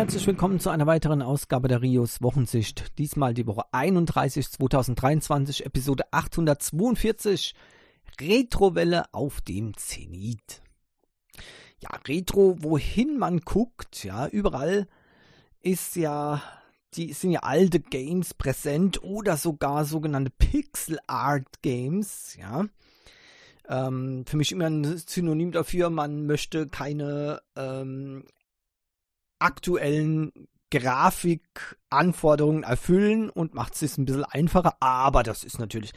herzlich willkommen zu einer weiteren Ausgabe der Rios Wochensicht. Diesmal die Woche 31 2023, Episode 842. Retrowelle auf dem Zenit. Ja, Retro, wohin man guckt, ja, überall ist ja, die sind ja alte Games präsent oder sogar sogenannte Pixel Art Games, ja. Ähm, für mich immer ein Synonym dafür, man möchte keine ähm, aktuellen Grafikanforderungen erfüllen und macht es ein bisschen einfacher, aber das ist natürlich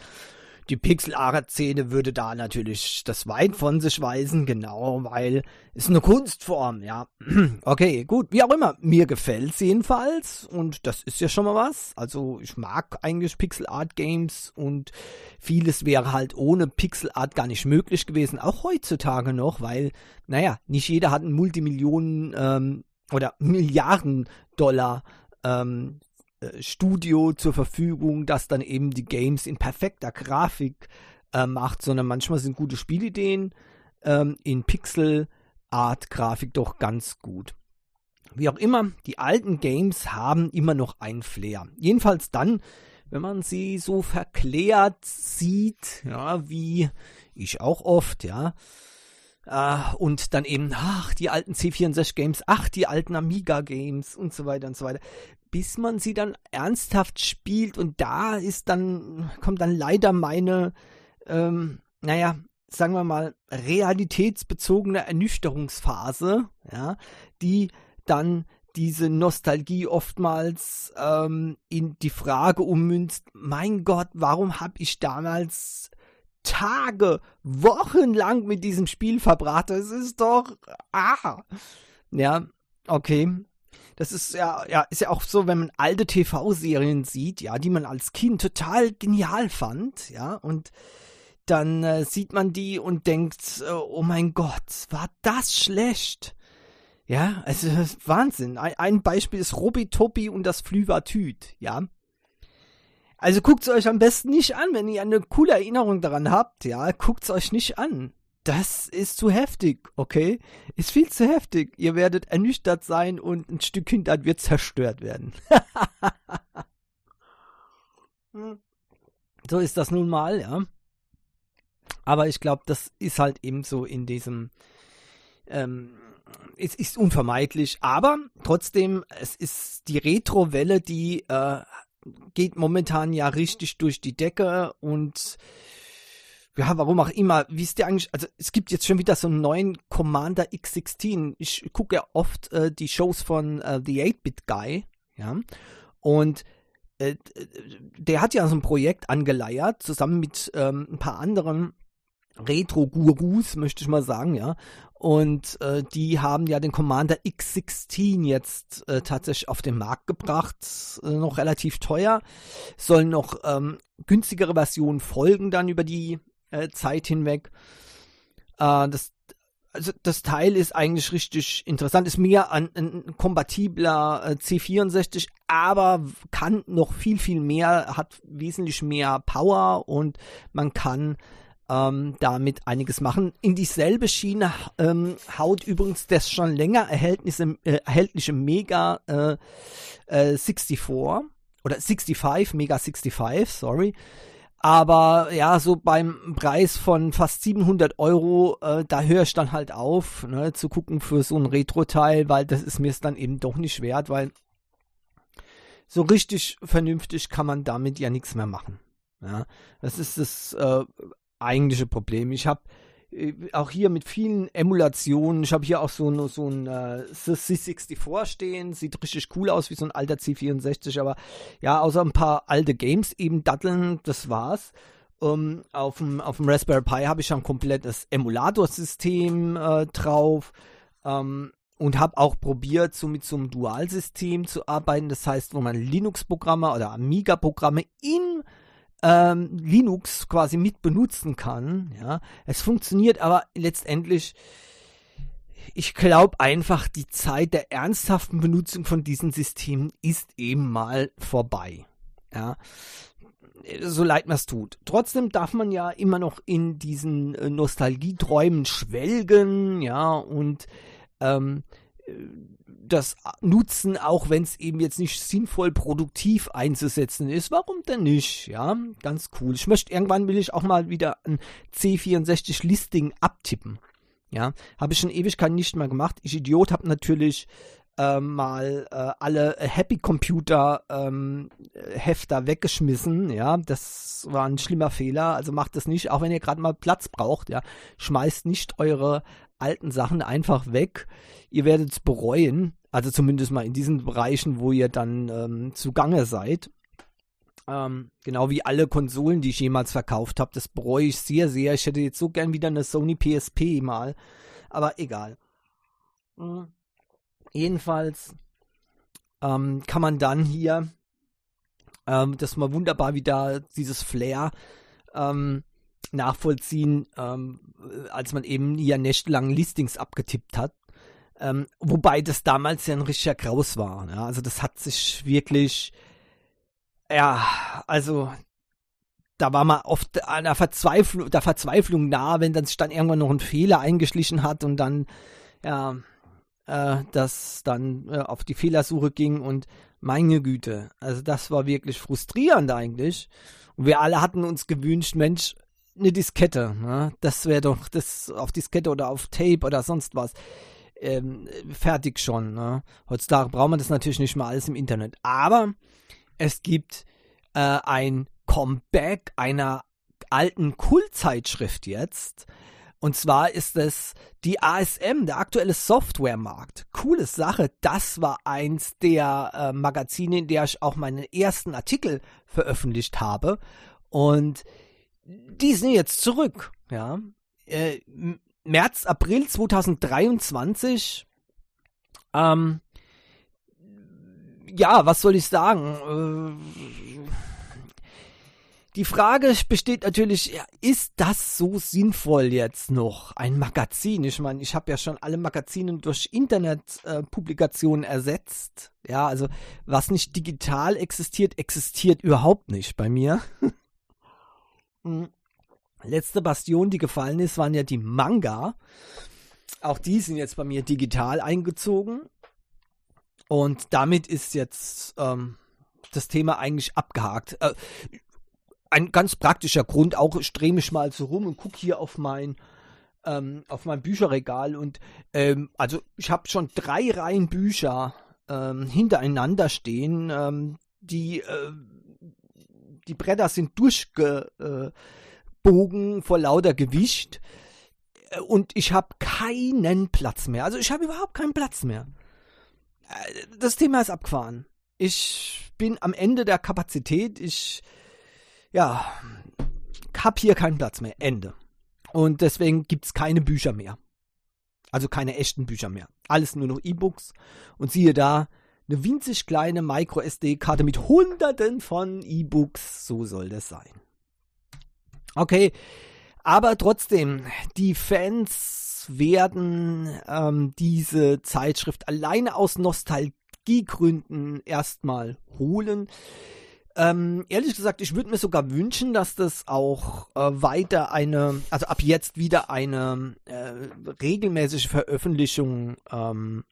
die Pixel-Art-Szene würde da natürlich das weit von sich weisen, genau, weil es eine Kunstform, ja. Okay, gut, wie auch immer. Mir gefällt's jedenfalls und das ist ja schon mal was. Also ich mag eigentlich Pixel-Art-Games und vieles wäre halt ohne Pixel-Art gar nicht möglich gewesen, auch heutzutage noch, weil, naja, nicht jeder hat einen Multimillionen ähm, oder Milliarden Dollar ähm, äh, Studio zur Verfügung, das dann eben die Games in perfekter Grafik äh, macht, sondern manchmal sind gute Spielideen ähm, in Pixel Art Grafik doch ganz gut. Wie auch immer, die alten Games haben immer noch einen Flair. Jedenfalls dann, wenn man sie so verklärt sieht, ja, wie ich auch oft, ja. Uh, und dann eben, ach, die alten C64 Games, ach, die alten Amiga Games und so weiter und so weiter. Bis man sie dann ernsthaft spielt und da ist dann, kommt dann leider meine, ähm, naja, sagen wir mal, realitätsbezogene Ernüchterungsphase, ja, die dann diese Nostalgie oftmals ähm, in die Frage ummünzt, mein Gott, warum habe ich damals Tage, Wochen lang mit diesem Spiel verbracht? Das ist doch, ah, ja, okay, das ist ja, ja, ist ja auch so, wenn man alte TV-Serien sieht, ja, die man als Kind total genial fand, ja, und dann äh, sieht man die und denkt, äh, oh mein Gott, war das schlecht? Ja, also Wahnsinn. Ein, ein Beispiel ist Robi und das Flüvertüt, ja. Also guckt es euch am besten nicht an, wenn ihr eine coole Erinnerung daran habt, ja, guckt es euch nicht an das ist zu heftig, okay? Ist viel zu heftig. Ihr werdet ernüchtert sein und ein Stück Kindheit wird zerstört werden. so ist das nun mal, ja. Aber ich glaube, das ist halt eben so in diesem, ähm, es ist unvermeidlich, aber trotzdem, es ist die Retro-Welle, die äh, geht momentan ja richtig durch die Decke und ja, warum auch immer, wisst ihr eigentlich, also es gibt jetzt schon wieder so einen neuen Commander X16. Ich gucke ja oft äh, die Shows von äh, The 8-Bit Guy, ja, und äh, der hat ja so ein Projekt angeleiert, zusammen mit ähm, ein paar anderen Retro-Gurus, möchte ich mal sagen, ja. Und äh, die haben ja den Commander X16 jetzt äh, tatsächlich auf den Markt gebracht, äh, noch relativ teuer. Sollen noch ähm, günstigere Versionen folgen dann über die äh, Zeit hinweg. Äh, das, also das Teil ist eigentlich richtig interessant, ist mehr ein, ein kompatibler äh, C64, aber kann noch viel, viel mehr, hat wesentlich mehr Power und man kann ähm, damit einiges machen. In dieselbe Schiene ähm, haut übrigens das schon länger erhältliche, äh, erhältliche Mega äh, äh, 64 oder 65, Mega 65, sorry, aber ja, so beim Preis von fast 700 Euro, äh, da höre ich dann halt auf, ne, zu gucken für so ein Retro-Teil, weil das ist mir es dann eben doch nicht wert, weil so richtig vernünftig kann man damit ja nichts mehr machen. Ja, das ist das äh, eigentliche Problem. Ich habe äh, auch hier mit vielen Emulationen. Ich habe hier auch so, ein, so ein äh, C64 stehen. Sieht richtig cool aus, wie so ein alter C64. Aber ja, außer ein paar alte Games eben datteln, das war's. Um, ähm, auf, dem, auf dem Raspberry Pi habe ich ein komplettes Emulatorsystem äh, drauf. Ähm, und habe auch probiert, so mit so einem Dualsystem zu arbeiten. Das heißt, wo man Linux-Programme oder Amiga-Programme in ähm, Linux quasi mit benutzen kann. Ja, es funktioniert aber letztendlich. Ich glaube einfach, die Zeit der ernsthaften Benutzung von diesen Systemen ist eben mal vorbei. Ja, so leid man es tut. Trotzdem darf man ja immer noch in diesen äh, Nostalgieträumen schwelgen, ja, und ähm, das nutzen, auch wenn es eben jetzt nicht sinnvoll produktiv einzusetzen ist. Warum denn nicht? Ja, ganz cool. Ich möchte irgendwann will ich auch mal wieder ein C64 Listing abtippen. Ja, habe ich schon Ewigkeit nicht mehr gemacht. Ich Idiot habe natürlich äh, mal äh, alle Happy Computer ähm, Hefter weggeschmissen. Ja, das war ein schlimmer Fehler. Also macht das nicht, auch wenn ihr gerade mal Platz braucht. Ja, schmeißt nicht eure alten Sachen einfach weg. Ihr werdet es bereuen. Also zumindest mal in diesen Bereichen, wo ihr dann ähm, zugange seid. Ähm, genau wie alle Konsolen, die ich jemals verkauft habe. Das bereue ich sehr, sehr. Ich hätte jetzt so gern wieder eine Sony PSP mal. Aber egal. Mhm. Jedenfalls ähm, kann man dann hier ähm, das mal wunderbar wieder dieses Flair ähm, nachvollziehen, ähm, als man eben hier nächtelang Listings abgetippt hat. Ähm, wobei das damals ja ein richtiger Graus war. Ja? Also das hat sich wirklich, ja, also da war man oft der Verzweiflung, der Verzweiflung nah, wenn dann sich dann irgendwann noch ein Fehler eingeschlichen hat und dann, ja, äh, das dann äh, auf die Fehlersuche ging und meine Güte, also das war wirklich frustrierend eigentlich. Und wir alle hatten uns gewünscht, Mensch, eine Diskette, ne? das wäre doch das auf Diskette oder auf Tape oder sonst was. Ähm, fertig schon. Ne? Heutzutage braucht man das natürlich nicht mal alles im Internet. Aber es gibt äh, ein Comeback einer alten Kultzeitschrift jetzt. Und zwar ist es die ASM, der aktuelle Softwaremarkt. Coole Sache. Das war eins der äh, Magazine, in der ich auch meinen ersten Artikel veröffentlicht habe. Und die sind jetzt zurück. Ja. Äh, März, April 2023. Ähm, ja, was soll ich sagen? Äh, die Frage besteht natürlich, ist das so sinnvoll jetzt noch? Ein Magazin? Ich meine, ich habe ja schon alle Magazine durch Internetpublikationen äh, ersetzt. Ja, also was nicht digital existiert, existiert überhaupt nicht bei mir. hm letzte Bastion, die gefallen ist, waren ja die Manga. Auch die sind jetzt bei mir digital eingezogen. Und damit ist jetzt ähm, das Thema eigentlich abgehakt. Äh, ein ganz praktischer Grund, auch streme ich mal so rum und gucke hier auf mein, ähm, auf mein Bücherregal und ähm, also ich habe schon drei Reihen Bücher ähm, hintereinander stehen. Ähm, die, äh, die Bretter sind durchge, äh, vor lauter Gewicht und ich habe keinen Platz mehr. Also ich habe überhaupt keinen Platz mehr. Äh, das Thema ist abgefahren. Ich bin am Ende der Kapazität. Ich, ja, hab hier keinen Platz mehr. Ende. Und deswegen gibt es keine Bücher mehr. Also keine echten Bücher mehr. Alles nur noch E-Books. Und siehe da, eine winzig kleine Micro-SD-Karte mit hunderten von E-Books. So soll das sein. Okay, aber trotzdem, die Fans werden ähm, diese Zeitschrift alleine aus Nostalgiegründen erstmal holen. Ähm, ehrlich gesagt, ich würde mir sogar wünschen, dass das auch äh, weiter eine, also ab jetzt wieder eine äh, regelmäßige Veröffentlichung ähm,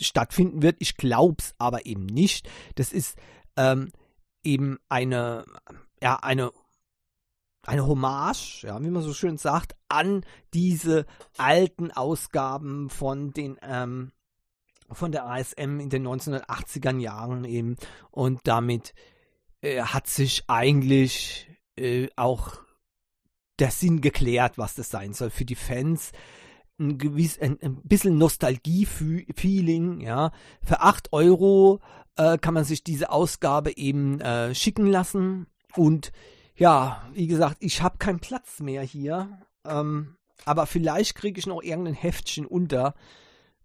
stattfinden wird. Ich glaube es aber eben nicht. Das ist ähm, eben eine, ja, eine eine Hommage, ja, wie man so schön sagt, an diese alten Ausgaben von den ähm, von der ASM in den 1980er Jahren eben und damit äh, hat sich eigentlich äh, auch der Sinn geklärt, was das sein soll für die Fans. Ein, gewiss, ein, ein bisschen Nostalgie-Feeling, ja. Für 8 Euro äh, kann man sich diese Ausgabe eben äh, schicken lassen und ja, wie gesagt, ich habe keinen Platz mehr hier. Ähm, aber vielleicht kriege ich noch irgendein Heftchen unter.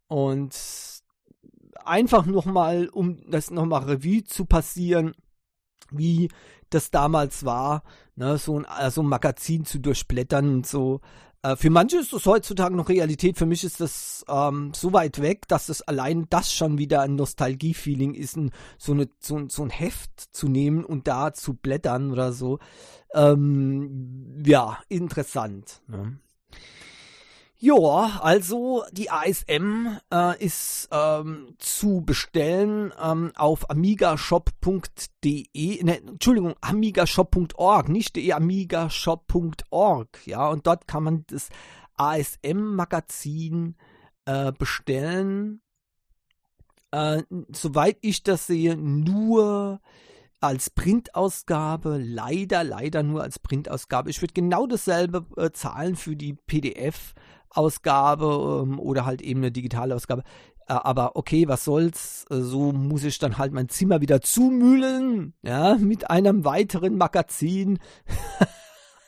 Und einfach nochmal, um das nochmal Revue zu passieren, wie das damals war, ne, so, ein, äh, so ein Magazin zu durchblättern und so. Äh, für manche ist das heutzutage noch Realität, für mich ist das ähm, so weit weg, dass das allein das schon wieder ein Nostalgie-Feeling ist, ein, so, eine, so, so ein Heft zu nehmen und da zu blättern oder so. Ähm, ja, interessant. Ne? Ja, also die ASM äh, ist ähm, zu bestellen ähm, auf amigashop.de, ne, Entschuldigung, amigashop.org, nicht de, amigashop.org, ja, und dort kann man das ASM-Magazin äh, bestellen. Äh, soweit ich das sehe, nur als Printausgabe, leider, leider nur als Printausgabe. Ich würde genau dasselbe äh, zahlen für die PDF Ausgabe ähm, oder halt eben eine digitale Ausgabe. Äh, aber okay, was soll's? Äh, so muss ich dann halt mein Zimmer wieder zumüllen, ja, mit einem weiteren Magazin.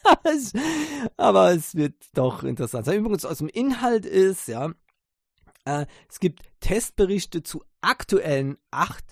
aber es wird doch interessant sein. Übrigens aus dem Inhalt ist, ja, äh, es gibt Testberichte zu aktuellen 8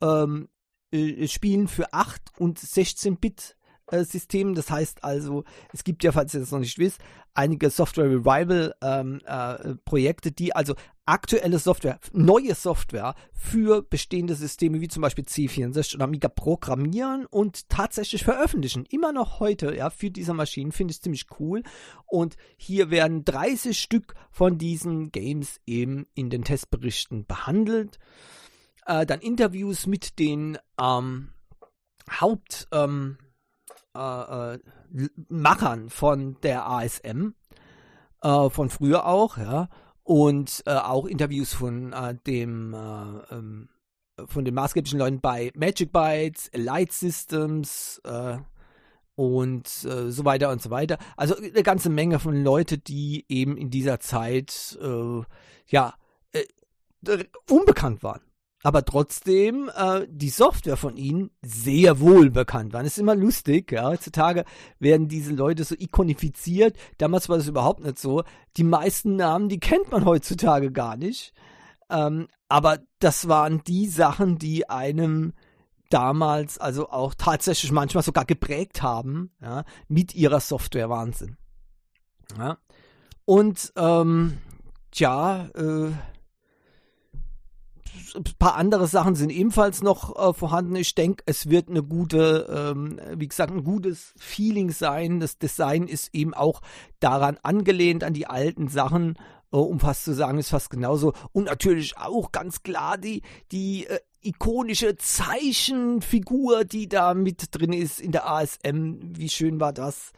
ähm, äh, Spielen für 8 und 16 Bit System. Das heißt also, es gibt ja, falls ihr das noch nicht wisst, einige Software Revival ähm, äh, Projekte, die also aktuelle Software, neue Software für bestehende Systeme wie zum Beispiel C64 und Amiga programmieren und tatsächlich veröffentlichen. Immer noch heute, ja, für diese Maschinen finde ich ziemlich cool. Und hier werden 30 Stück von diesen Games eben in den Testberichten behandelt. Äh, dann Interviews mit den ähm, Haupt, ähm, äh, äh, Machern von der ASM, äh, von früher auch, ja, und äh, auch Interviews von äh, dem äh, ähm, von den maßgeblichen Leuten bei Magic Bytes, Light Systems und so weiter und so weiter. Also eine ganze Menge von Leuten, die eben in dieser Zeit ja unbekannt waren aber trotzdem äh, die Software von ihnen sehr wohl bekannt war. Das ist immer lustig, ja. Heutzutage werden diese Leute so ikonifiziert. Damals war das überhaupt nicht so. Die meisten Namen, die kennt man heutzutage gar nicht. Ähm, aber das waren die Sachen, die einem damals also auch tatsächlich manchmal sogar geprägt haben, ja, mit ihrer Software Wahnsinn. Ja. Und ähm, tja, äh, ein paar andere Sachen sind ebenfalls noch äh, vorhanden. Ich denke, es wird eine gute, ähm, wie gesagt, ein gutes Feeling sein. Das Design ist eben auch daran angelehnt, an die alten Sachen, äh, um fast zu sagen, ist fast genauso. Und natürlich auch ganz klar die, die äh, ikonische Zeichenfigur, die da mit drin ist in der ASM. Wie schön war das?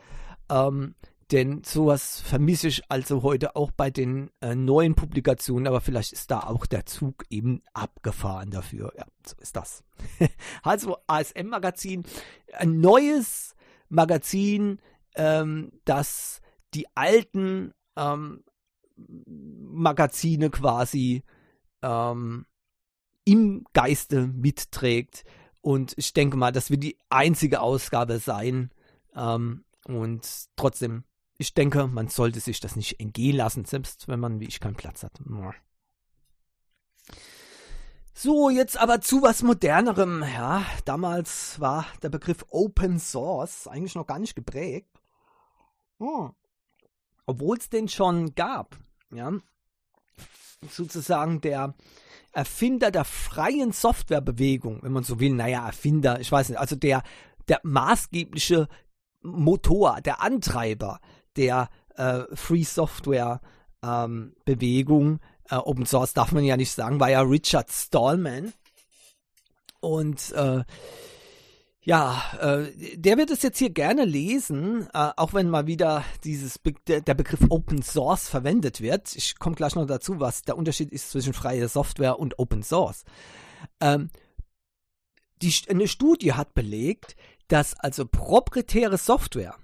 Ähm, denn sowas vermisse ich also heute auch bei den äh, neuen Publikationen, aber vielleicht ist da auch der Zug eben abgefahren dafür. Ja, so ist das. also ASM-Magazin, ein neues Magazin, ähm, das die alten ähm, Magazine quasi ähm, im Geiste mitträgt. Und ich denke mal, das wird die einzige Ausgabe sein. Ähm, und trotzdem ich denke, man sollte sich das nicht entgehen lassen, selbst wenn man wie ich keinen Platz hat. So, jetzt aber zu was modernerem. Ja, damals war der Begriff Open Source eigentlich noch gar nicht geprägt. Hm. Obwohl es den schon gab. Ja, sozusagen der Erfinder der freien Softwarebewegung, wenn man so will. Naja, Erfinder, ich weiß nicht. Also der, der maßgebliche Motor, der Antreiber der äh, Free Software ähm, Bewegung. Äh, Open Source darf man ja nicht sagen, war ja Richard Stallman. Und äh, ja, äh, der wird es jetzt hier gerne lesen, äh, auch wenn mal wieder dieses Be der, Begriff Open Source verwendet wird. Ich komme gleich noch dazu, was der Unterschied ist zwischen freier Software und Open Source. Ähm, die, eine Studie hat belegt, dass also proprietäre Software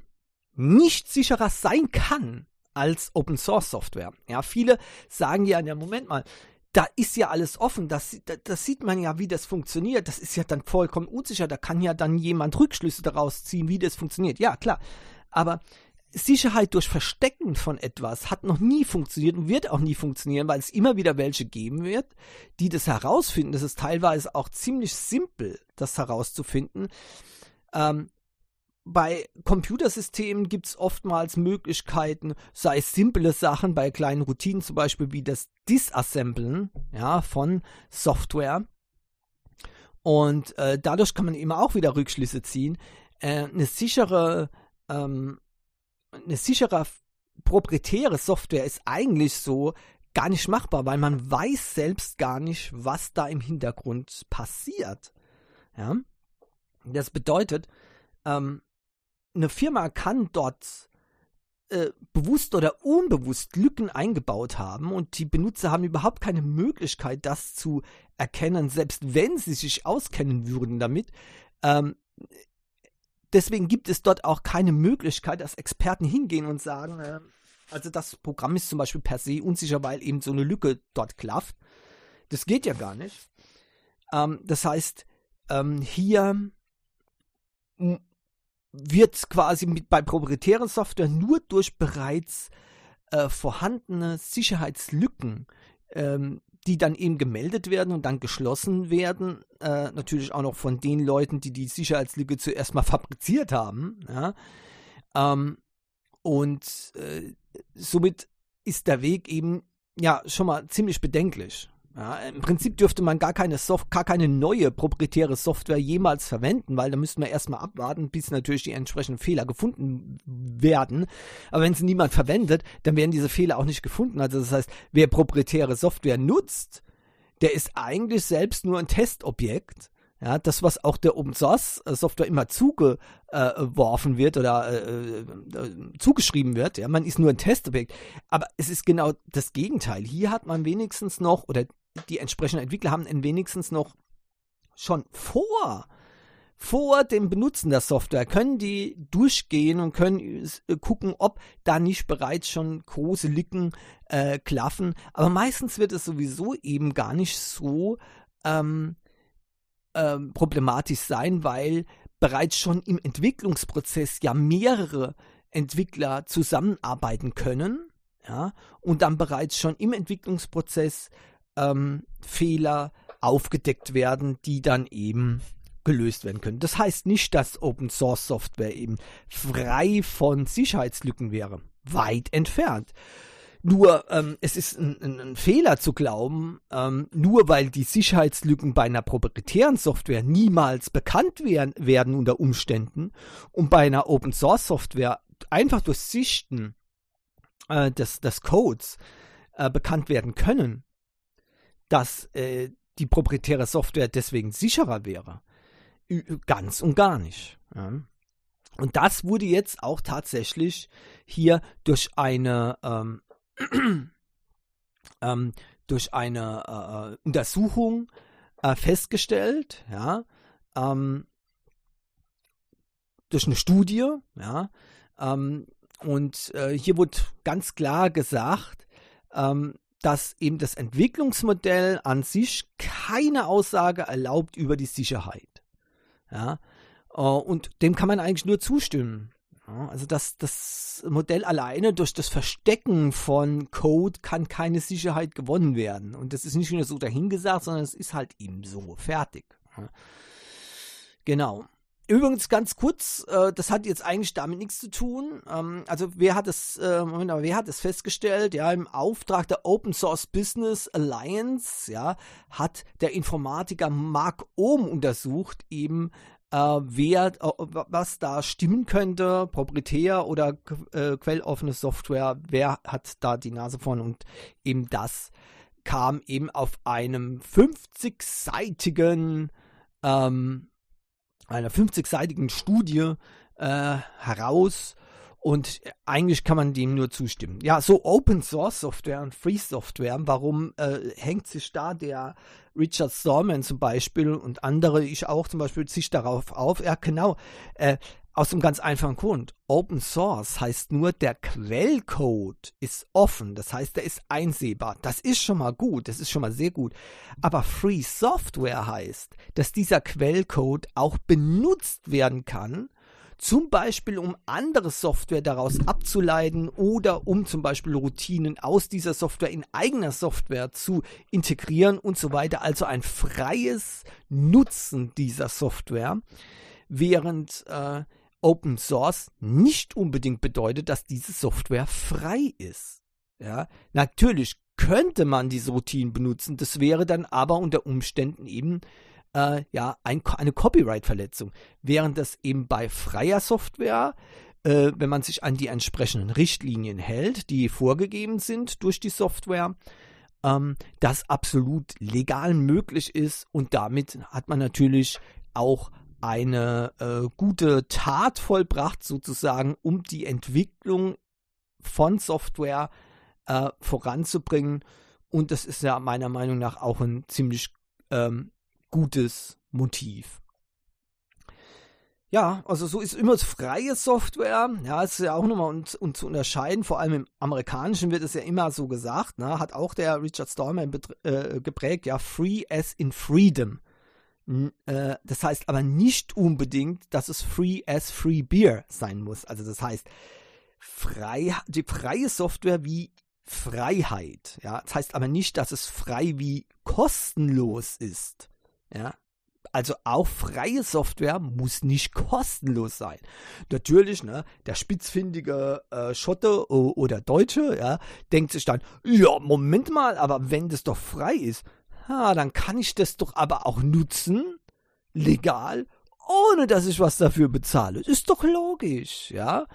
nicht sicherer sein kann als Open Source Software. Ja, viele sagen ja, ja, Moment mal, da ist ja alles offen, das, das, das, sieht man ja, wie das funktioniert. Das ist ja dann vollkommen unsicher. Da kann ja dann jemand Rückschlüsse daraus ziehen, wie das funktioniert. Ja, klar. Aber Sicherheit durch Verstecken von etwas hat noch nie funktioniert und wird auch nie funktionieren, weil es immer wieder welche geben wird, die das herausfinden. Das ist teilweise auch ziemlich simpel, das herauszufinden. Ähm, bei Computersystemen gibt es oftmals Möglichkeiten, sei es simple Sachen bei kleinen Routinen, zum Beispiel wie das Disassemblen ja, von Software. Und äh, dadurch kann man eben auch wieder Rückschlüsse ziehen. Äh, eine sichere, ähm, eine sichere proprietäre Software ist eigentlich so gar nicht machbar, weil man weiß selbst gar nicht, was da im Hintergrund passiert. Ja? Das bedeutet, ähm, eine Firma kann dort äh, bewusst oder unbewusst Lücken eingebaut haben und die Benutzer haben überhaupt keine Möglichkeit, das zu erkennen, selbst wenn sie sich auskennen würden damit. Ähm, deswegen gibt es dort auch keine Möglichkeit, dass Experten hingehen und sagen, äh, also das Programm ist zum Beispiel per se unsicher, weil eben so eine Lücke dort klafft. Das geht ja gar nicht. Ähm, das heißt, ähm, hier wird quasi mit, bei proprietären Software nur durch bereits äh, vorhandene Sicherheitslücken, ähm, die dann eben gemeldet werden und dann geschlossen werden, äh, natürlich auch noch von den Leuten, die die Sicherheitslücke zuerst mal fabriziert haben. Ja? Ähm, und äh, somit ist der Weg eben ja schon mal ziemlich bedenklich. Ja, Im Prinzip dürfte man gar keine, Soft gar keine neue proprietäre Software jemals verwenden, weil da müssten wir erstmal abwarten, bis natürlich die entsprechenden Fehler gefunden werden. Aber wenn sie niemand verwendet, dann werden diese Fehler auch nicht gefunden. Also das heißt, wer proprietäre Software nutzt, der ist eigentlich selbst nur ein Testobjekt ja, das, was auch der Open Source äh, Software immer zugeworfen wird oder äh, äh, zugeschrieben wird, ja, man ist nur ein Testobjekt. Aber es ist genau das Gegenteil. Hier hat man wenigstens noch, oder die entsprechenden Entwickler haben wenigstens noch schon vor, vor dem Benutzen der Software, können die durchgehen und können äh, gucken, ob da nicht bereits schon große Lücken äh, klaffen. Aber meistens wird es sowieso eben gar nicht so ähm, ähm, problematisch sein, weil bereits schon im Entwicklungsprozess ja mehrere Entwickler zusammenarbeiten können, ja, und dann bereits schon im Entwicklungsprozess ähm, Fehler aufgedeckt werden, die dann eben gelöst werden können. Das heißt nicht, dass Open Source Software eben frei von Sicherheitslücken wäre. Weit entfernt. Nur ähm, es ist ein, ein, ein, Fehler zu glauben, ähm, nur weil die Sicherheitslücken bei einer proprietären Software niemals bekannt werden, werden unter Umständen und bei einer Open Source Software einfach durch Sichten äh, des, des Codes äh, bekannt werden können, dass äh, die proprietäre Software deswegen sicherer wäre. Ganz und gar nicht. Ja. Und das wurde jetzt auch tatsächlich hier durch eine ähm, ähm, durch eine äh, äh, Untersuchung äh, festgestellt, ja, ähm, durch eine Studie, ja, ähm, und äh, hier wurde ganz klar gesagt, ähm, dass eben das Entwicklungsmodell an sich keine Aussage erlaubt über die Sicherheit. Ja, äh, und dem kann man eigentlich nur zustimmen. Also das, das Modell alleine durch das Verstecken von Code kann keine Sicherheit gewonnen werden. Und das ist nicht nur so dahingesagt, sondern es ist halt eben so fertig. Genau. Übrigens ganz kurz, äh, das hat jetzt eigentlich damit nichts zu tun. Ähm, also wer hat es, äh, Moment, aber wer hat es festgestellt? Ja, im Auftrag der Open Source Business Alliance, ja, hat der Informatiker Mark Ohm untersucht, eben äh, wer, äh, was da stimmen könnte, proprietär oder äh, quelloffene Software, wer hat da die Nase vorn? Und eben das kam eben auf einem 50-seitigen, ähm, einer 50-seitigen Studie äh, heraus und eigentlich kann man dem nur zustimmen. Ja, so Open Source Software und Free Software, warum äh, hängt sich da der Richard Stallman zum Beispiel und andere, ich auch zum Beispiel, sich darauf auf? Ja, genau. Äh, aus einem ganz einfachen Grund. Open Source heißt nur, der Quellcode ist offen. Das heißt, der ist einsehbar. Das ist schon mal gut. Das ist schon mal sehr gut. Aber Free Software heißt, dass dieser Quellcode auch benutzt werden kann zum Beispiel um andere Software daraus abzuleiten oder um zum Beispiel Routinen aus dieser Software in eigener Software zu integrieren und so weiter. Also ein freies Nutzen dieser Software, während äh, Open Source nicht unbedingt bedeutet, dass diese Software frei ist. Ja, natürlich könnte man diese Routinen benutzen, das wäre dann aber unter Umständen eben äh, ja, ein, eine Copyright-Verletzung. Während das eben bei freier Software äh, wenn man sich an die entsprechenden Richtlinien hält, die vorgegeben sind durch die Software, ähm, das absolut legal möglich ist und damit hat man natürlich auch eine äh, gute Tat vollbracht, sozusagen, um die Entwicklung von Software äh, voranzubringen. Und das ist ja meiner Meinung nach auch ein ziemlich ähm, gutes Motiv. Ja, also so ist immer freie Software. Ja, ist ja auch nochmal und, und zu unterscheiden. Vor allem im Amerikanischen wird es ja immer so gesagt. Ne? Hat auch der Richard Stallman äh, geprägt. Ja, free as in freedom. N äh, das heißt aber nicht unbedingt, dass es free as free beer sein muss. Also das heißt, frei, die freie Software wie Freiheit. Ja, das heißt aber nicht, dass es frei wie kostenlos ist. Ja, also auch freie Software muss nicht kostenlos sein. Natürlich, ne, der spitzfindige äh, Schotte oder Deutsche, ja, denkt sich dann, ja, Moment mal, aber wenn das doch frei ist, ha, dann kann ich das doch aber auch nutzen, legal, ohne dass ich was dafür bezahle. Ist doch logisch, ja.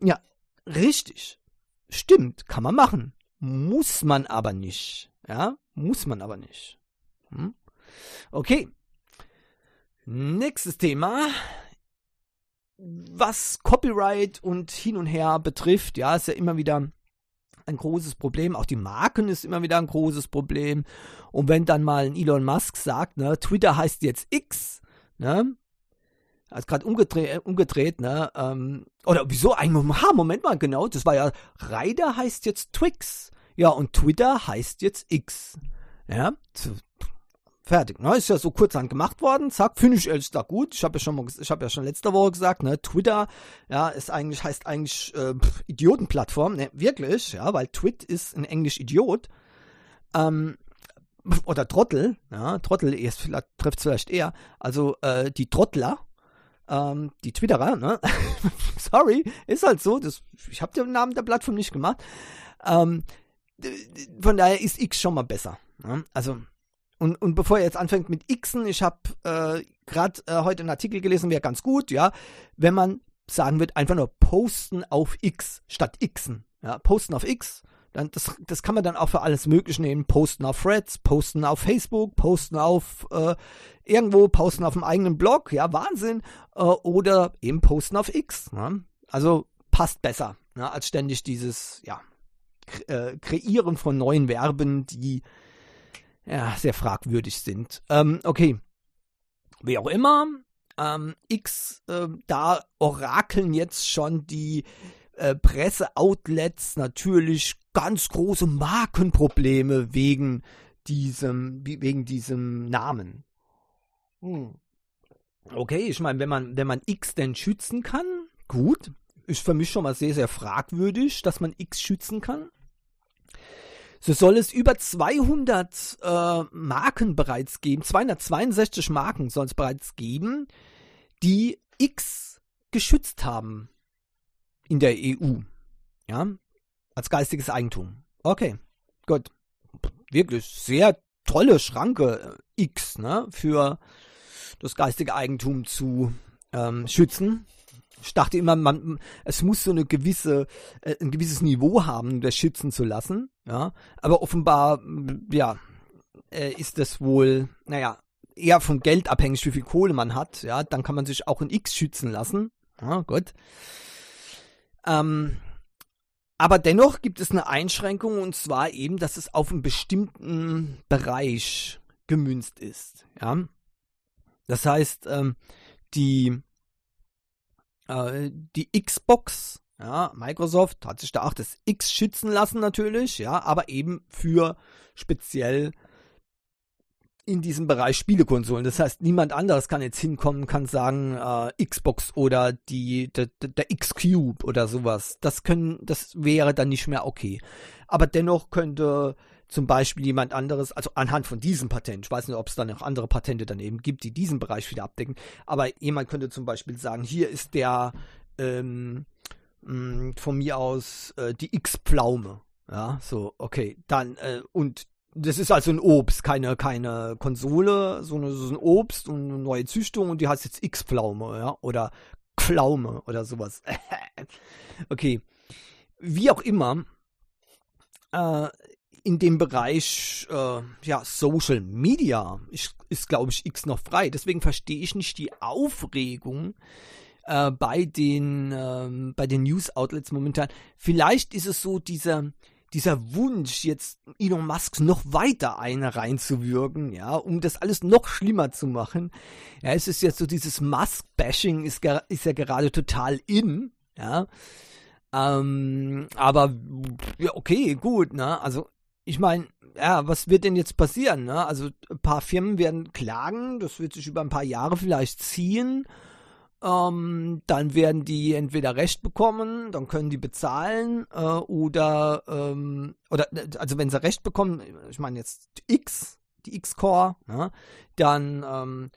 Ja, richtig. Stimmt, kann man machen. Muss man aber nicht. Ja, muss man aber nicht. Hm? Okay, Nächstes Thema. Was Copyright und hin und her betrifft, ja, ist ja immer wieder ein großes Problem. Auch die Marken ist immer wieder ein großes Problem. Und wenn dann mal ein Elon Musk sagt, ne, Twitter heißt jetzt X, ne, also gerade umgedreht, umgedreht, ne, ähm, oder wieso ha, Moment mal, genau, das war ja, Ryder heißt jetzt Twix, ja, und Twitter heißt jetzt X, ja, Fertig. Ne? Ist ja so kurzhand gemacht worden. Zack, finde ich ehrlich gesagt gut. Ich habe ja schon mal, ich habe ja schon letzte Woche gesagt, ne, Twitter, ja, ist eigentlich, heißt eigentlich äh, Idiotenplattform. Ne, wirklich, ja, weil Twit ist in Englisch Idiot. Ähm, oder Trottel, ja, Trottel ist, trifft vielleicht eher. Also äh, die Trottler, ähm, die Twitterer, ne? Sorry, ist halt so. Das, ich habe den Namen der Plattform nicht gemacht. Ähm, von daher ist X schon mal besser. Ne? Also und, und bevor er jetzt anfängt mit Xen, ich habe äh, gerade äh, heute einen Artikel gelesen, wäre ganz gut, ja, wenn man sagen wird, einfach nur posten auf X statt Xen. Ja, posten auf X, dann das, das kann man dann auch für alles Mögliche nehmen. Posten auf Threads, posten auf Facebook, posten auf äh, irgendwo, posten auf dem eigenen Blog, ja, Wahnsinn. Äh, oder eben posten auf X. Ne? Also passt besser, ne, als ständig dieses, ja, äh, Kreieren von neuen Verben, die ja, sehr fragwürdig sind. Ähm, okay. Wie auch immer, ähm, X, äh, da orakeln jetzt schon die äh, Presseoutlets natürlich ganz große Markenprobleme wegen diesem, wegen diesem Namen. Hm. Okay, ich meine, wenn man, wenn man X denn schützen kann, gut. Ist für mich schon mal sehr, sehr fragwürdig, dass man X schützen kann. So soll es über 200 äh, Marken bereits geben, 262 Marken soll es bereits geben, die X geschützt haben in der EU. Ja, als geistiges Eigentum. Okay, gut. Wirklich sehr tolle Schranke äh, X, ne, für das geistige Eigentum zu ähm, schützen. Ich dachte immer, man, es muss so eine gewisse, äh, ein gewisses Niveau haben, das schützen zu lassen. Ja, aber offenbar, ja, äh, ist das wohl, naja, eher vom Geld abhängig, wie viel Kohle man hat. Ja, dann kann man sich auch in X schützen lassen. Ja, gut. Ähm, aber dennoch gibt es eine Einschränkung und zwar eben, dass es auf einen bestimmten Bereich gemünzt ist. Ja, das heißt, ähm, die äh, die Xbox, ja, Microsoft hat sich da auch das X schützen lassen natürlich, ja, aber eben für speziell in diesem Bereich Spielekonsolen. Das heißt, niemand anderes kann jetzt hinkommen, kann sagen äh, Xbox oder die der, der X-Cube oder sowas. Das können, das wäre dann nicht mehr okay. Aber dennoch könnte zum Beispiel jemand anderes, also anhand von diesem Patent, ich weiß nicht, ob es dann noch andere Patente daneben gibt, die diesen Bereich wieder abdecken, aber jemand könnte zum Beispiel sagen, hier ist der ähm, mm, von mir aus äh, die X-Pflaume. Ja, so, okay, dann, äh, und das ist also ein Obst, keine, keine Konsole, sondern so ein Obst und eine neue Züchtung und die heißt jetzt X-Pflaume, ja, oder Pflaume oder sowas. okay. Wie auch immer, äh, in dem Bereich äh, ja, Social Media ist, ist glaube ich, X noch frei. Deswegen verstehe ich nicht die Aufregung äh, bei den, ähm, bei den News-Outlets momentan. Vielleicht ist es so dieser, dieser Wunsch, jetzt Elon Musk noch weiter eine reinzuwürgen, ja, um das alles noch schlimmer zu machen. Ja, es ist jetzt so dieses Musk-Bashing ist, ist ja gerade total in, ja. Ähm, aber ja, okay, gut, ne? Also ich meine, ja, was wird denn jetzt passieren? Ne? Also ein paar Firmen werden klagen, das wird sich über ein paar Jahre vielleicht ziehen. Ähm, dann werden die entweder Recht bekommen, dann können die bezahlen äh, oder ähm, oder also wenn sie Recht bekommen, ich meine jetzt X, die X-Core, ne? dann ähm,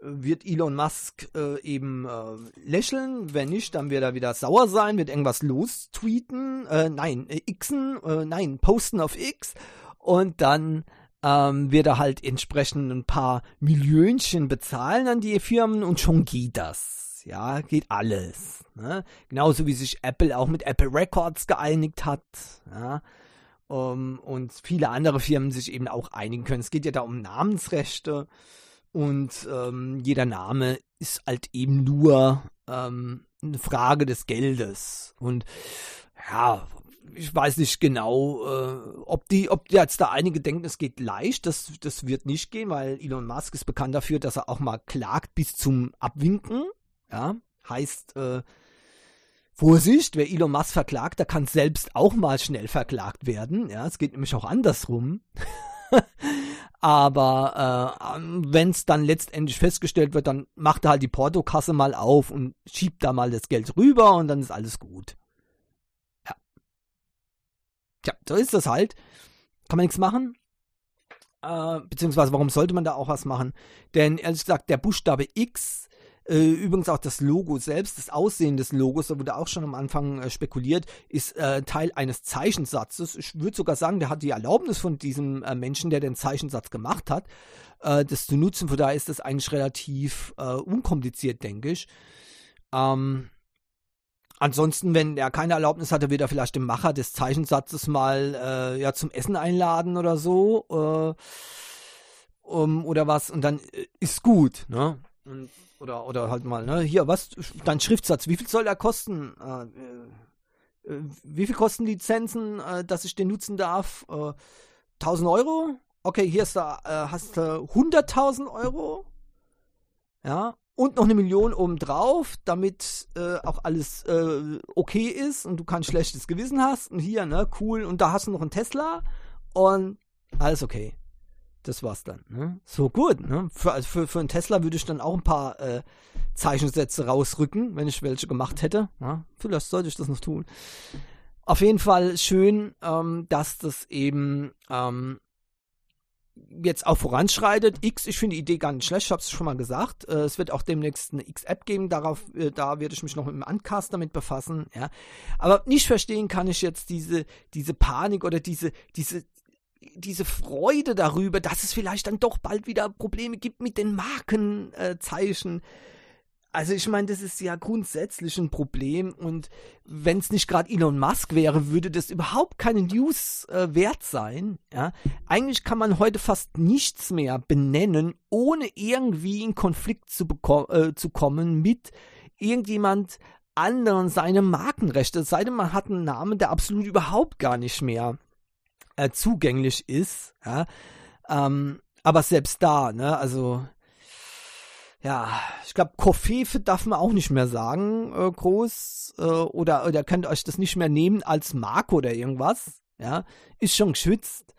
wird Elon Musk äh, eben äh, lächeln. Wenn nicht, dann wird er wieder sauer sein, wird irgendwas lostweeten, äh, nein, äh, Xen, äh, nein, posten auf X und dann ähm, wird er halt entsprechend ein paar Millionchen bezahlen an die Firmen und schon geht das. Ja, geht alles. Ne? Genauso wie sich Apple auch mit Apple Records geeinigt hat. Ja. Um, und viele andere Firmen sich eben auch einigen können. Es geht ja da um Namensrechte. Und ähm, jeder Name ist halt eben nur ähm, eine Frage des Geldes. Und ja, ich weiß nicht genau, äh, ob die, ob jetzt da einige denken, es geht leicht. Das, das wird nicht gehen, weil Elon Musk ist bekannt dafür, dass er auch mal klagt bis zum Abwinken. Ja, heißt, äh, Vorsicht, wer Elon Musk verklagt, der kann selbst auch mal schnell verklagt werden. Ja, es geht nämlich auch andersrum. Aber äh, wenn es dann letztendlich festgestellt wird, dann macht er halt die Portokasse mal auf und schiebt da mal das Geld rüber und dann ist alles gut. Ja. Tja, so ist das halt. Kann man nichts machen. Äh, beziehungsweise, warum sollte man da auch was machen? Denn ehrlich gesagt, der Buchstabe X äh, übrigens auch das Logo selbst, das Aussehen des Logos, da wurde auch schon am Anfang äh, spekuliert, ist äh, Teil eines Zeichensatzes. Ich würde sogar sagen, der hat die Erlaubnis von diesem äh, Menschen, der den Zeichensatz gemacht hat, äh, das zu nutzen. Von daher ist das eigentlich relativ äh, unkompliziert, denke ich. Ähm, Ansonsten, wenn er keine Erlaubnis hatte, wird er vielleicht den Macher des Zeichensatzes mal äh, ja, zum Essen einladen oder so. Äh, um, oder was. Und dann ist gut. Ne? Und oder, oder halt mal, ne? Hier, was? Dein Schriftsatz, wie viel soll der kosten? Äh, äh, wie viel kosten Lizenzen, äh, dass ich den nutzen darf? Äh, 1000 Euro? Okay, hier ist da, äh, hast du 100.000 Euro? Ja, und noch eine Million obendrauf, damit äh, auch alles äh, okay ist und du kein schlechtes Gewissen hast. Und hier, ne, cool. Und da hast du noch einen Tesla und alles okay das war's dann. Ne? So gut. Ne? Für, also für, für einen Tesla würde ich dann auch ein paar äh, Zeichensätze rausrücken, wenn ich welche gemacht hätte. Ja? Vielleicht sollte ich das noch tun. Auf jeden Fall schön, ähm, dass das eben ähm, jetzt auch voranschreitet. X, ich finde die Idee gar nicht schlecht, ich habe es schon mal gesagt. Äh, es wird auch demnächst eine X-App geben, darauf, äh, da werde ich mich noch mit dem Uncast damit befassen. Ja. Aber nicht verstehen kann ich jetzt diese, diese Panik oder diese, diese, diese Freude darüber, dass es vielleicht dann doch bald wieder Probleme gibt mit den Markenzeichen. Äh, also ich meine, das ist ja grundsätzlich ein Problem und wenn es nicht gerade Elon Musk wäre, würde das überhaupt keine News äh, wert sein. Ja? Eigentlich kann man heute fast nichts mehr benennen, ohne irgendwie in Konflikt zu, äh, zu kommen mit irgendjemand anderen seine Markenrechte. Sei denn, man hat einen Namen, der absolut überhaupt gar nicht mehr äh, zugänglich ist. Ja? Ähm, aber selbst da, ne, also ja, ich glaube, Koffefe darf man auch nicht mehr sagen, äh, groß. Äh, oder, oder könnt euch das nicht mehr nehmen als Marke oder irgendwas. Ja, ist schon geschützt.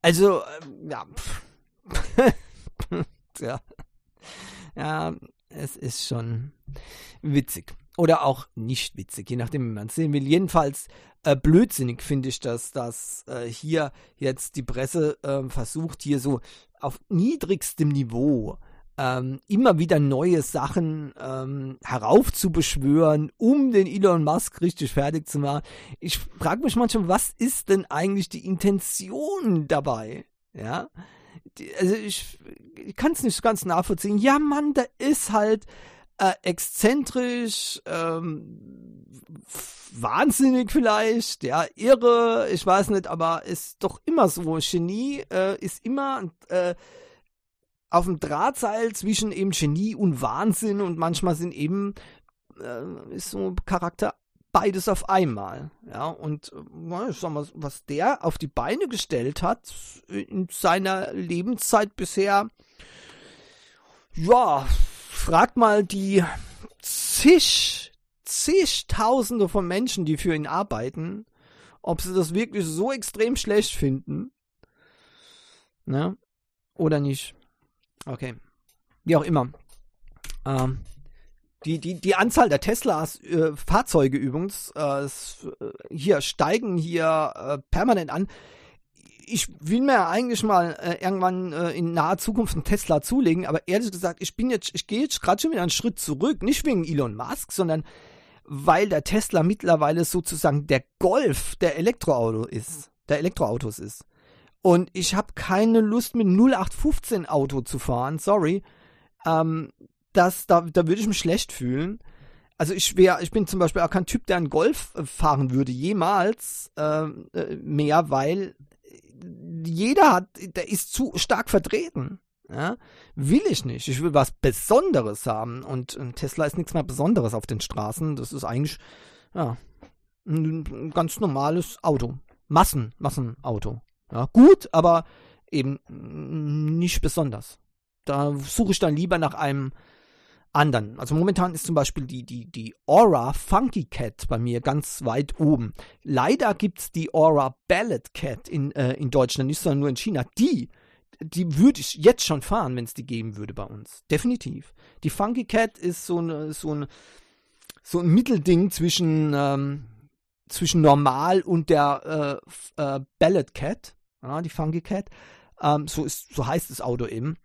Also, äh, ja. ja. Ja, es ist schon witzig. Oder auch nicht witzig, je nachdem, wie man es sehen will. Jedenfalls äh, blödsinnig finde ich das, dass äh, hier jetzt die Presse äh, versucht, hier so auf niedrigstem Niveau ähm, immer wieder neue Sachen ähm, heraufzubeschwören, um den Elon Musk richtig fertig zu machen. Ich frage mich manchmal, was ist denn eigentlich die Intention dabei? Ja, die, also ich, ich kann es nicht ganz nachvollziehen. Ja, Mann, da ist halt äh, exzentrisch, ähm, wahnsinnig vielleicht, ja, irre, ich weiß nicht, aber ist doch immer so. Genie äh, ist immer äh, auf dem Drahtseil zwischen eben Genie und Wahnsinn und manchmal sind eben äh, ist so Charakter beides auf einmal. Ja, und äh, ich sag mal, was der auf die Beine gestellt hat in seiner Lebenszeit bisher, ja, fragt mal die zig, zigtausende von Menschen, die für ihn arbeiten, ob sie das wirklich so extrem schlecht finden. Ne? Oder nicht. Okay. Wie auch immer. Ähm, die, die, die Anzahl der Teslas äh, Fahrzeuge übrigens äh, hier steigen hier äh, permanent an. Ich will mir eigentlich mal äh, irgendwann äh, in naher Zukunft einen Tesla zulegen, aber ehrlich gesagt, ich bin jetzt, ich gehe jetzt gerade schon wieder einen Schritt zurück, nicht wegen Elon Musk, sondern weil der Tesla mittlerweile sozusagen der Golf der Elektroauto ist, der Elektroautos ist. Und ich habe keine Lust mit 0815 Auto zu fahren, sorry. Ähm, das, da, da würde ich mich schlecht fühlen. Also ich wäre, ich bin zum Beispiel auch kein Typ, der einen Golf äh, fahren würde, jemals ähm, äh, mehr, weil jeder hat, der ist zu stark vertreten. Ja? Will ich nicht. Ich will was Besonderes haben. Und Tesla ist nichts mehr Besonderes auf den Straßen. Das ist eigentlich ja, ein ganz normales Auto. Massen, Massenauto. Ja, gut, aber eben nicht besonders. Da suche ich dann lieber nach einem anderen. Also momentan ist zum Beispiel die, die, die Aura Funky Cat bei mir ganz weit oben. Leider gibt es die Aura Ballad Cat in, äh, in Deutschland, nicht sondern nur in China. Die, die würde ich jetzt schon fahren, wenn es die geben würde bei uns. Definitiv. Die Funky Cat ist so, eine, so, ein, so ein Mittelding zwischen, ähm, zwischen normal und der äh, äh, Ballad Cat ja, die Funky Cat. Ähm, so, ist, so heißt das Auto eben.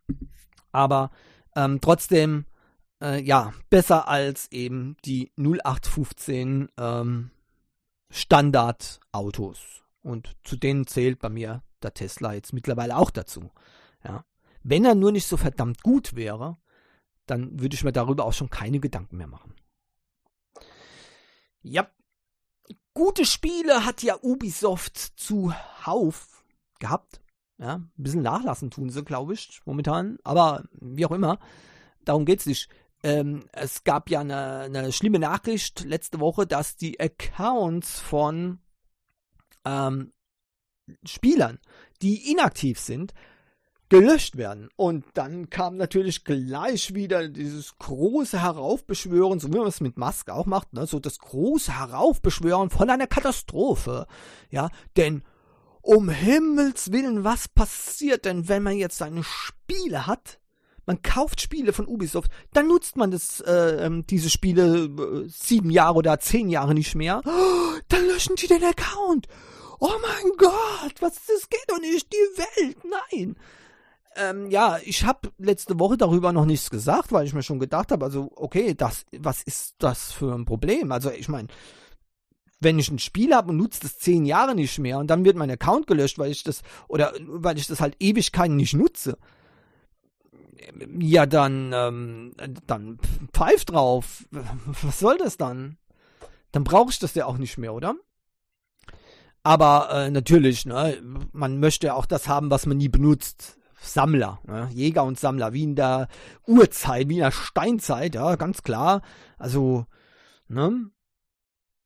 Aber ähm, trotzdem, äh, ja, besser als eben die 0815 ähm, Standardautos. Und zu denen zählt bei mir der Tesla jetzt mittlerweile auch dazu. Ja. Wenn er nur nicht so verdammt gut wäre, dann würde ich mir darüber auch schon keine Gedanken mehr machen. Ja. Gute Spiele hat ja Ubisoft zuhauf gehabt. Ja, ein bisschen nachlassen tun sie, glaube ich, momentan. Aber wie auch immer, darum geht es nicht. Ähm, es gab ja eine, eine, schlimme Nachricht letzte Woche, dass die Accounts von ähm, Spielern, die inaktiv sind, gelöscht werden. Und dann kam natürlich gleich wieder dieses große Heraufbeschwören, so wie man es mit Musk auch macht, ne? so das große Heraufbeschwören von einer Katastrophe. Ja, denn um Himmels Willen, was passiert denn, wenn man jetzt seine Spiele hat? Man kauft Spiele von Ubisoft, dann nutzt man das, äh, ähm, diese Spiele äh, sieben Jahre oder zehn Jahre nicht mehr. Oh, dann löschen die den Account. Oh mein Gott, was das geht doch nicht, die Welt, nein. Ähm, ja, ich habe letzte Woche darüber noch nichts gesagt, weil ich mir schon gedacht habe, also okay, das, was ist das für ein Problem? Also ich meine, wenn ich ein Spiel habe und nutze das zehn Jahre nicht mehr und dann wird mein Account gelöscht, weil ich das oder weil ich das halt Ewigkeiten nicht nutze, ja dann ähm, dann pfeif drauf. Was soll das dann? Dann brauche ich das ja auch nicht mehr, oder? Aber äh, natürlich, ne, man möchte ja auch das haben, was man nie benutzt. Sammler, ne? Jäger und Sammler, wie in der Urzeit, wie in der Steinzeit, ja, ganz klar. Also, ne,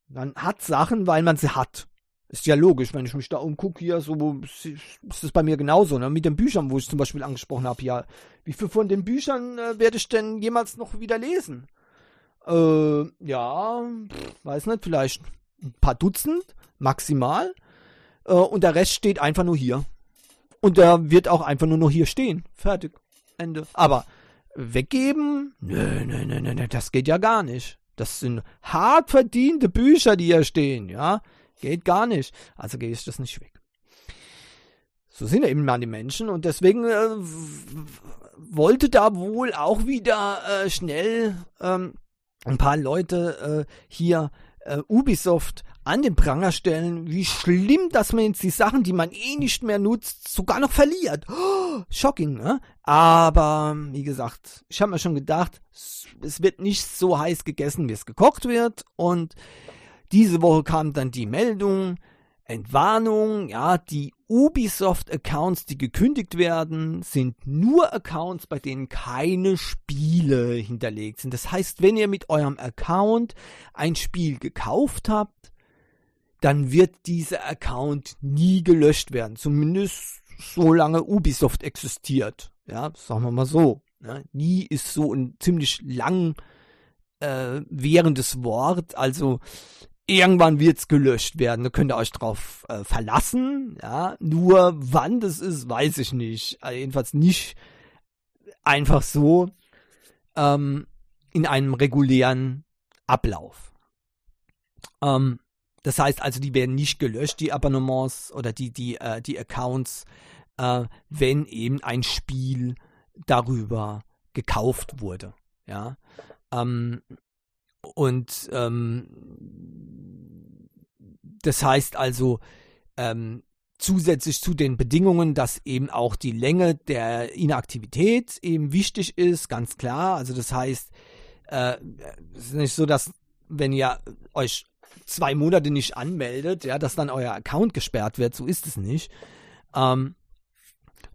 man hat Sachen, weil man sie hat. Ist ja logisch, wenn ich mich da umgucke hier, so ist es bei mir genauso, ne? Mit den Büchern, wo ich zum Beispiel angesprochen habe, ja, wie viel von den Büchern äh, werde ich denn jemals noch wieder lesen? Äh, ja, weiß nicht, vielleicht ein paar Dutzend, maximal. Äh, und der Rest steht einfach nur hier. Und der wird auch einfach nur noch hier stehen. Fertig. Ende. Aber weggeben? Nö, nö, nö, nö, das geht ja gar nicht. Das sind hart verdiente Bücher, die hier stehen, ja. Geht gar nicht. Also gehe ich das nicht weg. So sind ja eben mal die Menschen und deswegen äh, wollte da wohl auch wieder äh, schnell ähm, ein paar Leute äh, hier äh, Ubisoft an den Pranger stellen, wie schlimm, dass man jetzt die Sachen, die man eh nicht mehr nutzt, sogar noch verliert. Oh, shocking, ne? Aber wie gesagt, ich habe mir schon gedacht, es wird nicht so heiß gegessen, wie es gekocht wird. Und diese Woche kam dann die Meldung, Entwarnung, ja, die Ubisoft-Accounts, die gekündigt werden, sind nur Accounts, bei denen keine Spiele hinterlegt sind. Das heißt, wenn ihr mit eurem Account ein Spiel gekauft habt, dann wird dieser Account nie gelöscht werden. Zumindest solange Ubisoft existiert. Ja, sagen wir mal so. Ne? Nie ist so ein ziemlich lang äh, währendes Wort. Also irgendwann wird es gelöscht werden. Da könnt ihr euch drauf äh, verlassen. Ja, nur wann das ist, weiß ich nicht. Also jedenfalls nicht einfach so ähm, in einem regulären Ablauf. Ähm, das heißt also, die werden nicht gelöscht, die Abonnements oder die, die, äh, die Accounts, äh, wenn eben ein Spiel darüber gekauft wurde. Ja. Ähm, und ähm, das heißt also, ähm, zusätzlich zu den Bedingungen, dass eben auch die Länge der Inaktivität eben wichtig ist, ganz klar. Also das heißt, äh, es ist nicht so, dass wenn ihr euch zwei Monate nicht anmeldet, ja, dass dann euer Account gesperrt wird. So ist es nicht. Ähm,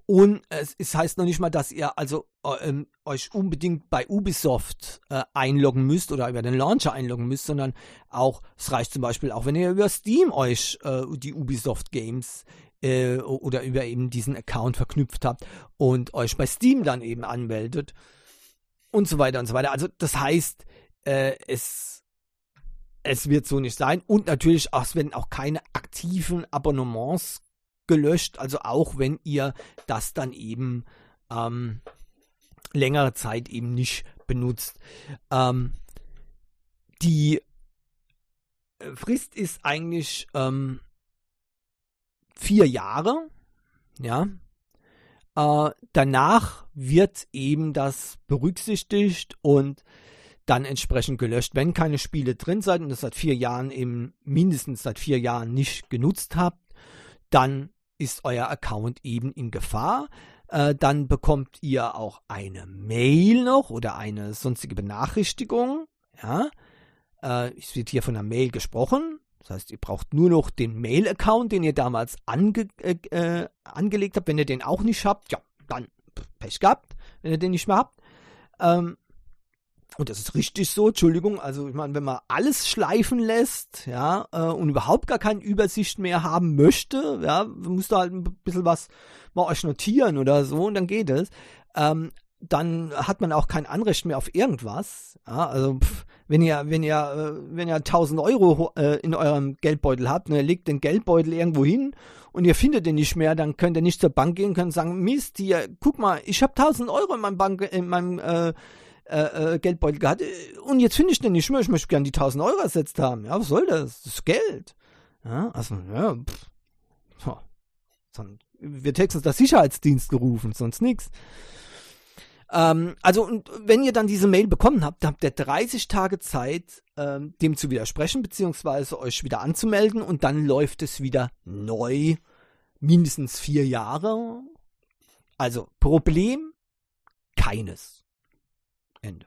und es, es, heißt noch nicht mal, dass ihr also äh, euch unbedingt bei Ubisoft äh, einloggen müsst oder über den Launcher einloggen müsst, sondern auch, es reicht zum Beispiel auch, wenn ihr über Steam euch äh, die Ubisoft Games äh, oder über eben diesen Account verknüpft habt und euch bei Steam dann eben anmeldet und so weiter und so weiter. Also das heißt, äh, es es wird so nicht sein. Und natürlich, auch, es werden auch keine aktiven Abonnements gelöscht. Also auch wenn ihr das dann eben ähm, längere Zeit eben nicht benutzt. Ähm, die Frist ist eigentlich ähm, vier Jahre. Ja. Äh, danach wird eben das berücksichtigt und dann entsprechend gelöscht. Wenn keine Spiele drin seid und das seit vier Jahren eben mindestens seit vier Jahren nicht genutzt habt, dann ist euer Account eben in Gefahr. Äh, dann bekommt ihr auch eine Mail noch oder eine sonstige Benachrichtigung. Ja, äh, es wird hier von einer Mail gesprochen. Das heißt, ihr braucht nur noch den Mail-Account, den ihr damals ange äh, äh angelegt habt. Wenn ihr den auch nicht habt, ja, dann Pech gehabt, wenn ihr den nicht mehr habt. Ähm, und das ist richtig so, Entschuldigung, also ich meine, wenn man alles schleifen lässt, ja, äh, und überhaupt gar keine Übersicht mehr haben möchte, ja, müsst ihr halt ein bisschen was mal euch notieren oder so und dann geht es. Ähm, dann hat man auch kein Anrecht mehr auf irgendwas. Ja, also pff, wenn ihr, wenn ihr, äh, wenn ihr 1000 Euro äh, in eurem Geldbeutel habt und ihr legt den Geldbeutel irgendwo hin und ihr findet den nicht mehr, dann könnt ihr nicht zur Bank gehen, könnt sagen, Mist, hier, guck mal, ich habe 1000 Euro in meinem Bank, in meinem äh, äh, äh, Geldbeutel gehabt. Und jetzt finde ich den nicht mehr. Ich möchte gerne die 1000 Euro ersetzt haben. Ja, was soll das? Das ist Geld. Ja, also, ja, pff. So. Dann wird höchstens der Sicherheitsdienst gerufen, sonst nichts. Ähm, also, und wenn ihr dann diese Mail bekommen habt, habt ihr 30 Tage Zeit, ähm, dem zu widersprechen, beziehungsweise euch wieder anzumelden und dann läuft es wieder neu. Mindestens vier Jahre. Also, Problem keines. Ende.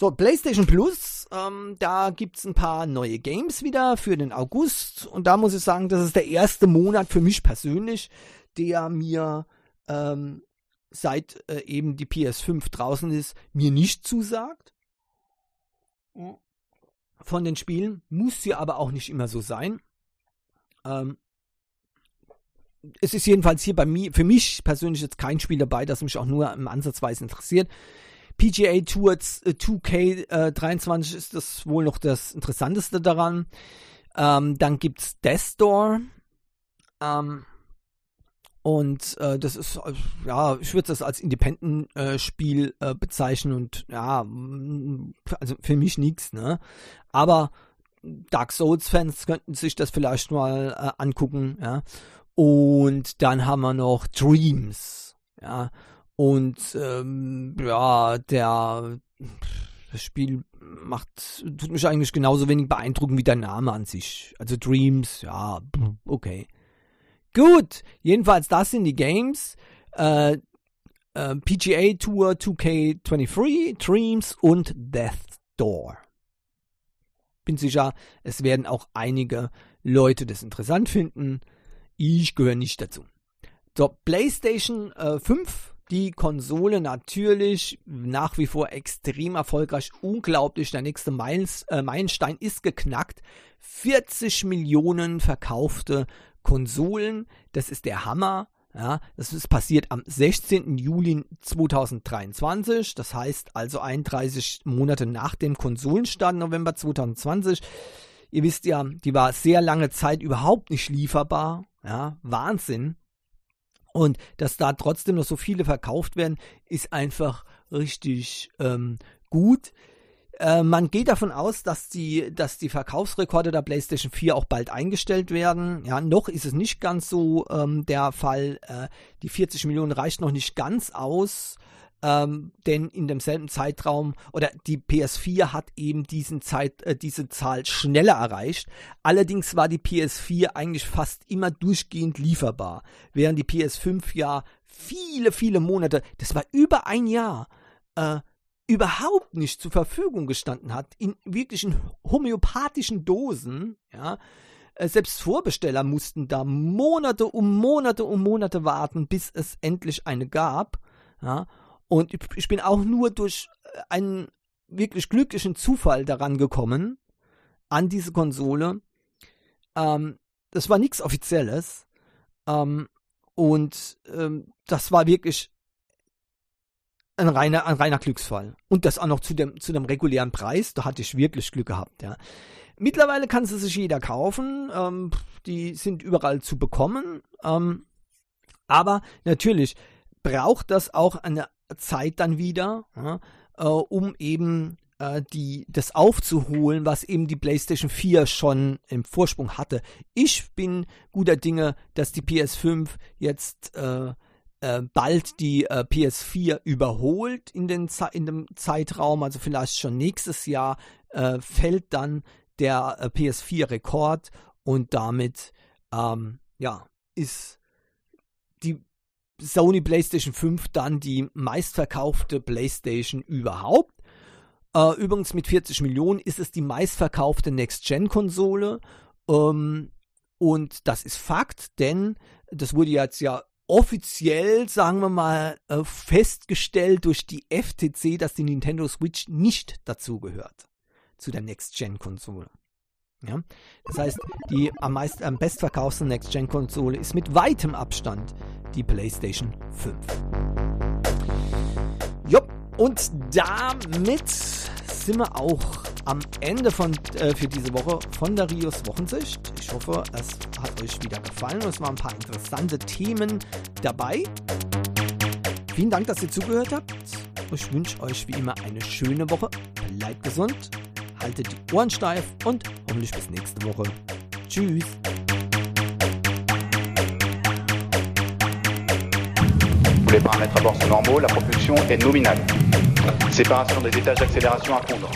So, PlayStation Plus, ähm, da gibt es ein paar neue Games wieder für den August. Und da muss ich sagen, das ist der erste Monat für mich persönlich, der mir ähm, seit äh, eben die PS5 draußen ist, mir nicht zusagt. Von den Spielen. Muss sie aber auch nicht immer so sein. Ähm, es ist jedenfalls hier bei mir, für mich persönlich jetzt kein Spiel dabei, das mich auch nur im Ansatzweise interessiert. PGA Tour 2K23 äh, ist das wohl noch das Interessanteste daran. Ähm, dann gibt's Death Door. Ähm, und äh, das ist, äh, ja, ich würde das als Independent-Spiel äh, bezeichnen und ja, also für mich nichts, ne? Aber Dark Souls-Fans könnten sich das vielleicht mal äh, angucken, ja. Und dann haben wir noch Dreams, ja. Und ähm, ja, der Das Spiel macht, tut mich eigentlich genauso wenig beeindrucken wie der Name an sich. Also Dreams, ja, okay. Gut, jedenfalls das sind die Games. Äh, äh, PGA Tour 2K23, Dreams und Death Door. Bin sicher, es werden auch einige Leute das interessant finden. Ich gehöre nicht dazu. So, PlayStation äh, 5 die Konsole natürlich nach wie vor extrem erfolgreich, unglaublich. Der nächste Meils, äh, Meilenstein ist geknackt. 40 Millionen verkaufte Konsolen, das ist der Hammer. Ja, das ist passiert am 16. Juli 2023, das heißt also 31 Monate nach dem Konsolenstart November 2020. Ihr wisst ja, die war sehr lange Zeit überhaupt nicht lieferbar. Ja, Wahnsinn. Und dass da trotzdem noch so viele verkauft werden, ist einfach richtig ähm, gut. Äh, man geht davon aus, dass die, dass die Verkaufsrekorde der PlayStation 4 auch bald eingestellt werden. Ja, noch ist es nicht ganz so ähm, der Fall. Äh, die 40 Millionen reicht noch nicht ganz aus ähm, denn in demselben Zeitraum oder die PS4 hat eben diesen Zeit, äh, diese Zahl schneller erreicht. Allerdings war die PS4 eigentlich fast immer durchgehend lieferbar, während die PS5 ja viele, viele Monate, das war über ein Jahr, äh, überhaupt nicht zur Verfügung gestanden hat, in wirklichen homöopathischen Dosen, ja. Äh, selbst Vorbesteller mussten da Monate um Monate um Monate warten, bis es endlich eine gab. Ja, und ich bin auch nur durch äh, einen wirklich glücklichen Zufall daran gekommen, an diese Konsole. Ähm, das war nichts Offizielles. Ähm, und ähm, das war wirklich ein reiner, ein reiner Glücksfall. Und das auch noch zu dem, zu dem regulären Preis. Da hatte ich wirklich Glück gehabt, ja. Mittlerweile kann sie sich jeder kaufen. Ähm, die sind überall zu bekommen. Ähm, aber natürlich braucht das auch eine Zeit dann wieder, ja, äh, um eben äh, die, das aufzuholen, was eben die PlayStation 4 schon im Vorsprung hatte. Ich bin guter Dinge, dass die PS5 jetzt äh, äh, bald die äh, PS4 überholt in, den in dem Zeitraum, also vielleicht schon nächstes Jahr äh, fällt dann der äh, PS4-Rekord und damit ähm, ja ist die Sony PlayStation 5 dann die meistverkaufte PlayStation überhaupt. Äh, übrigens mit 40 Millionen ist es die meistverkaufte Next-Gen-Konsole. Ähm, und das ist Fakt, denn das wurde jetzt ja offiziell, sagen wir mal, äh, festgestellt durch die FTC, dass die Nintendo Switch nicht dazugehört zu der Next-Gen-Konsole. Ja? Das heißt, die am, meist, am bestverkauften Next-Gen-Konsole ist mit weitem Abstand die PlayStation 5. Jupp, und damit sind wir auch am Ende von, äh, für diese Woche von der Rios Wochensicht. Ich hoffe, es hat euch wieder gefallen und es waren ein paar interessante Themen dabei. Vielen Dank, dass ihr zugehört habt. Ich wünsche euch wie immer eine schöne Woche. Bleibt gesund haltet die Ohren steif und hoffentlich bis nächste Woche. Tschüss. Les paramètres à bord sont normaux, la propulsion est nominale. Séparation des étages d'accélération à fondre.